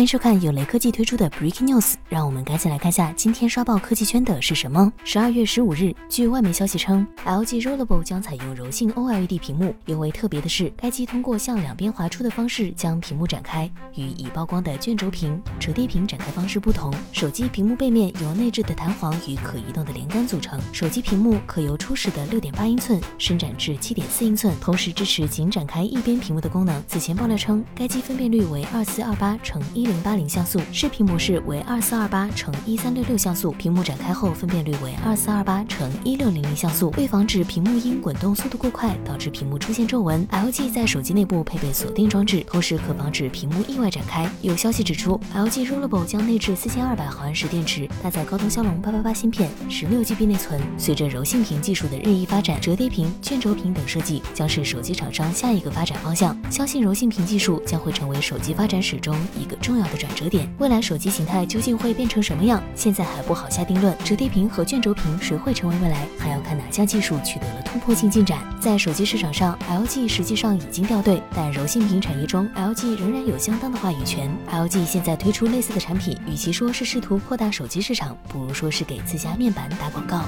欢迎收看由雷科技推出的 Breaking News，让我们赶紧来看下今天刷爆科技圈的是什么。十二月十五日，据外媒消息称，LG Rollable 将采用柔性 OLED 屏幕。尤为特别的是，该机通过向两边滑出的方式将屏幕展开，与已曝光的卷轴屏、折叠屏展开方式不同。手机屏幕背面由内置的弹簧与可移动的连杆组成，手机屏幕可由初始的六点八英寸伸展至七点四英寸，同时支持仅展开一边屏幕的功能。此前爆料称，该机分辨率为二四二八乘一。零八零像素，视频模式为二四二八乘一三六六像素，屏幕展开后分辨率为二四二八乘一六零零像素。为防止屏幕因滚动速度过快导致屏幕出现皱纹，LG 在手机内部配备锁定装置，同时可防止屏幕意外展开。有消息指出，LG Rollable 将内置四千二百毫安时电池，搭载高通骁龙八八八芯片，十六 GB 内存。随着柔性屏技术的日益发展，折叠屏、卷轴屏等设计将是手机厂商下一个发展方向。相信柔性屏技术将会成为手机发展史中一个重。要要的转折点，未来手机形态究竟会变成什么样？现在还不好下定论。折叠屏和卷轴屏谁会成为未来，还要看哪项技术取得了突破性进展。在手机市场上，LG 实际上已经掉队，但柔性屏产业中，LG 仍然有相当的话语权。LG 现在推出类似的产品，与其说是试图扩大手机市场，不如说是给自家面板打广告。